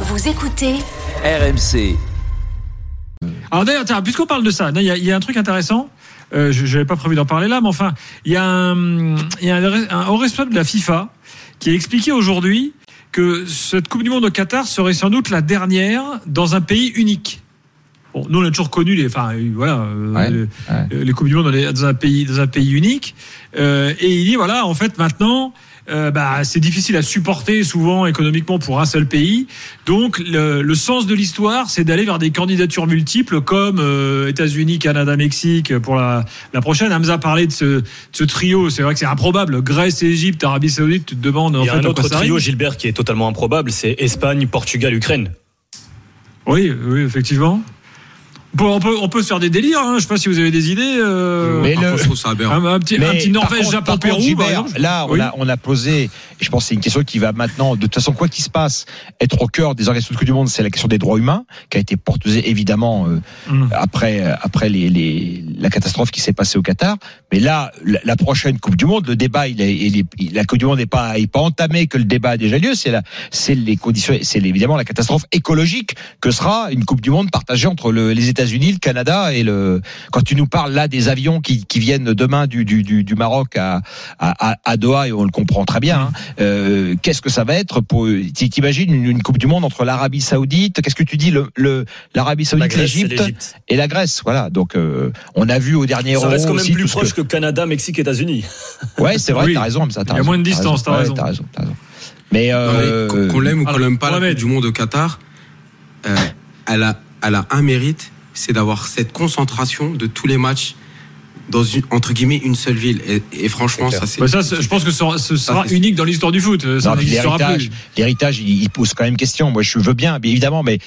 Vous écoutez RMC. Alors d'ailleurs, puisqu'on parle de ça, il y, a- il y a un truc intéressant. Euh, je n'avais pas prévu d'en parler là, mais enfin, il y a un, il y a un, un haut responsable de la FIFA qui a expliqué aujourd'hui que cette Coupe du Monde au Qatar serait sans doute la dernière dans un pays unique. Bon, nous on a toujours connu les, enfin euh, voilà, euh, Ouais, le- euh, les coupes du monde dans, les- dans un pays dans un pays unique. Euh, et il dit voilà, en fait maintenant. euh, bah, c'est difficile à supporter souvent économiquement pour un seul pays. Donc le, le sens de l'histoire, c'est d'aller vers des candidatures multiples comme euh, États-Unis, Canada, Mexique pour la, la prochaine. Hamza parlait de ce, de ce trio. C'est vrai que c'est improbable. Grèce, Égypte, Arabie Saoudite. Tu te demandes en Il y a fait un autre trio, arrive. Gilbert, qui est totalement improbable, c'est Espagne, Portugal, Ukraine. Oui, oui, effectivement. Bon, on peut on peut se faire des délires. Hein. Je sais pas si vous avez des idées. euh, Mais Parfois, le- je trouve ça aberrant. un, un petit, un petit Norvège, Japon, Pérou, exemple. Là, on, Oui. a, on a posé, je pense que c'est une question qui va maintenant, de toute façon, quoi qu'il se passe, être au cœur des organisations de Coupe du Monde, c'est la question des droits humains, qui a été portée évidemment euh, Mm. après, après les, les, la catastrophe qui s'est passée au Qatar. Mais là, la, la prochaine Coupe du Monde, le débat, il est, il est- il- la Coupe du Monde n'est pas, est pas entamé que le débat a déjà lieu. C'est la, c'est les conditions, c'est évidemment la catastrophe écologique que sera une Coupe du Monde partagée entre le- les États-Unis, le Canada et le. Quand tu nous parles là des avions qui, qui viennent demain du, du, du, du Maroc à, à, à- Doha et on le comprend très bien. hein, euh, Qu'est-ce que ça va être pour T'imagines une, une Coupe du Monde entre l'Arabie Saoudite Qu'est-ce que tu dis le le- l'Arabie La Saoudite, Grèce, c'est l'Égypte l'Égypte. et la Grèce Voilà. Donc euh, on a vu au dernier Ça Euro reste quand même aussi plus proche que- que Canada, Mexique, États-Unis. Ouais, c'est vrai. Oui. T'as raison, ça. Il y a moins de distance, t'as raison. t'as raison, t'as raison. Mais euh, qu'on- qu'on l'aime ou qu'on l'aime pas, la. Coupe du Monde au Qatar, euh, elle, a, elle a un mérite, c'est d'avoir cette concentration de tous les matchs dans une, entre guillemets une seule ville. Et, et franchement, C'est ça c'est. Bah, ça, je pense que ce sera, ce sera c'est- unique dans l'histoire du foot. N'existera l'héritage, il, il pose quand même question. Moi, je veux bien, bien évidemment, mais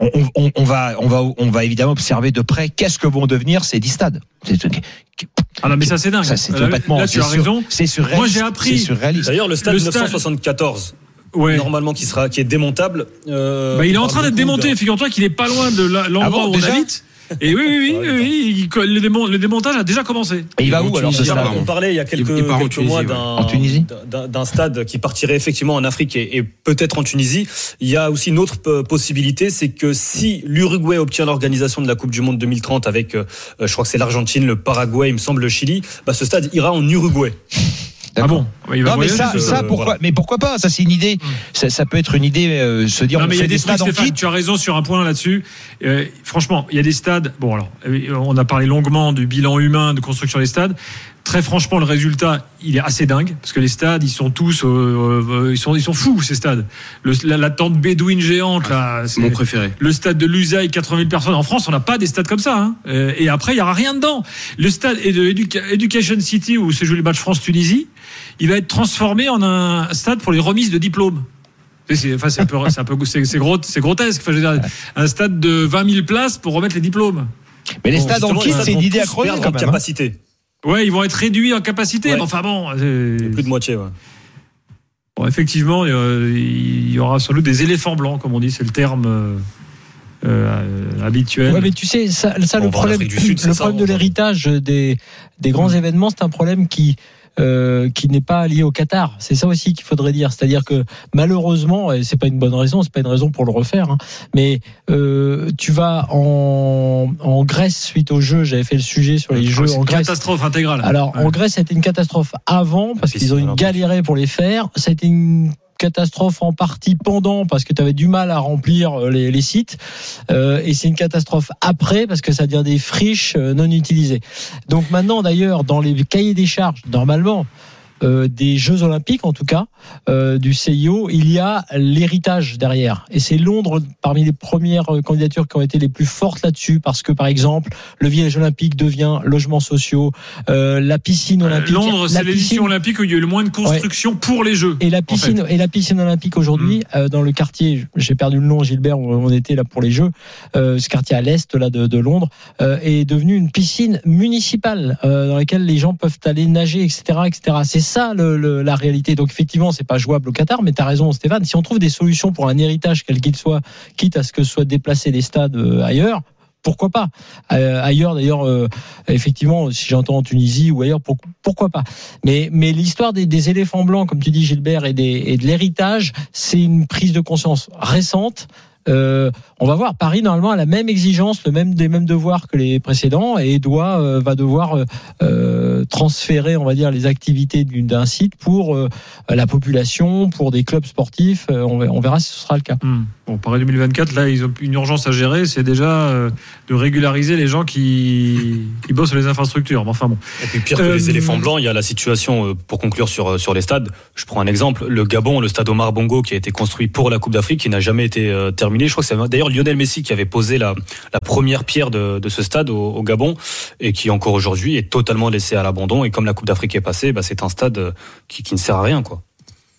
on, on- on va, on va, on va évidemment observer de près qu'est-ce que vont devenir ces dix stades. C'est- Ah non, mais ça c'est dingue. Ça, c'est Là, complètement. Là, tu as raison. C'est surréaliste. Moi, j'ai appris- C'est surréaliste. D'ailleurs, le stade Le stade- 1974, Ouais. normalement, qui, sera, qui est démontable. euh, Bah, il est en train d'être démonté. d'un- Figure-toi qu'il est pas loin de l'endroit Ah bon, où on déjà habite. Et oui, oui, oui, oui, le, démon- le démontage a déjà commencé. Et il va où alors. On parlait il y a quelques, Il part en quelques Tunisie, mois ouais. d'un, En Tunisie d'un, d'un stade qui partirait effectivement en Afrique et, et peut-être en Tunisie. Il y a aussi une autre euh, possibilité, c'est que si l'Uruguay obtient l'organisation de la Coupe du Monde 2030 avec, euh, je crois que c'est l'Argentine, le Paraguay, il me semble le Chili, bah, ce stade ira en Uruguay. Ah bon? Il va Non mais ça, ça euh, pourquoi voilà. Mais pourquoi pas Ça c'est une idée. Ça, ça peut être une idée. euh, se dire Non, on mais il y a des stades en Stéphane, kit. tu as raison sur un point là-dessus. Euh, franchement, il y a des stades. Bon, alors, on a parlé longuement du bilan humain de construction des stades. Très franchement, le résultat, il est assez dingue parce que les stades, ils sont tous, euh, ils sont, ils sont fous ces stades. Le, la, la tente bédouine géante là, C'est mon préféré. le stade de Lusail, 80 000 personnes. En France, on n'a pas des stades comme ça. Hein. Et après, il y aura rien dedans. Le stade de Education City où se joue le match France-Tunisie, il va être transformé en un stade pour les remises de diplômes. C'est- enfin, un peu, c'est un peu, c'est c'est gros, c'est grotesque. Enfin, je veux dire, un stade de 20 000 places pour remettre les diplômes. Mais les Bon, stades en kit, c'est une idée à creuser en même. hein. capacité. Ouais, ils vont être réduits en capacité. Ouais. mais enfin bon, Plus de moitié, ouais. bon, effectivement, euh, il y aura sans doute des éléphants blancs, comme on dit, c'est le terme euh, euh, habituel. Ouais, mais tu sais, ça, le en problème, du Sud, le ça, problème de va- l'héritage des, des grands événements, c'est un problème qui, euh, qui n'est pas lié au Qatar. C'est ça aussi qu'il faudrait dire. C'est-à-dire que malheureusement, et c'est pas une bonne raison, c'est pas une raison pour le refaire, hein, mais euh, tu vas en, en Grèce suite aux Jeux. J'avais fait le sujet sur les Ah, Jeux en une Grèce. catastrophe intégrale. Alors Ouais. en Grèce, c'était une catastrophe avant parce qu'ils ont galéré pour les faire. Été une catastrophe en partie pendant parce que tu avais du mal à remplir euh, les, les sites Euh, et c'est une catastrophe après parce que ça devient des friches euh, non utilisées. Donc maintenant d'ailleurs dans les cahiers des charges normalement euh, des Jeux Olympiques, en tout cas, euh, du CIO, il y a l'héritage derrière. Et c'est Londres parmi les premières euh, candidatures qui ont été les plus fortes là-dessus, parce que par exemple, le village olympique devient logements sociaux, euh, la piscine olympique. Londres, c'est l'édition piscine- olympique où il y a eu le moins de construction pour les Jeux. et la piscine et la piscine olympique aujourd'hui Mm. dans le quartier j'ai perdu le nom Gilbert où on était là pour les jeux ce quartier à l'est là de, de Londres est devenu une piscine municipale dans laquelle les gens peuvent aller nager etc etc c'est ça la réalité. Donc effectivement c'est pas jouable au Qatar mais tu as raison Stéphane. Si on trouve des solutions pour un héritage quel qu'il soit quitte à ce que soient déplacés des stades euh, ailleurs pourquoi pas? Euh, Ailleurs, d'ailleurs, euh, effectivement, si j'entends en Tunisie ou ailleurs, pour- pourquoi pas? Mais, mais l'histoire des, éléphants blancs, comme tu dis, Gilbert, et de l'héritage, c'est une prise de conscience récente. Euh, on va voir. Paris normalement a la même exigence, le même des mêmes devoirs que les précédents et doit euh, va devoir euh, transférer, on va dire, les activités d'un site pour euh, la population, pour des clubs sportifs. Euh, on, verra- on verra si ce sera le cas. Hmm. Bon, Paris 2024, là, ils ont une urgence à gérer, c'est déjà euh, de régulariser les gens qui, qui bossent sur les infrastructures. Mais Enfin bon. Et puis pire que les éléphants blancs, il y a la situation, euh, pour conclure sur, sur les stades, je prends un exemple, le Gabon, le stade Omar Bongo qui a été construit pour la Coupe d'Afrique, qui n'a jamais été euh, Je crois que c'est d'ailleurs Lionel Messi qui avait posé la, première pierre de, ce stade au, au Gabon et qui encore aujourd'hui est totalement laissé à l'abandon. Et comme la Coupe d'Afrique est passée, bah, c'est un stade euh, qui, qui ne sert à rien. quoi.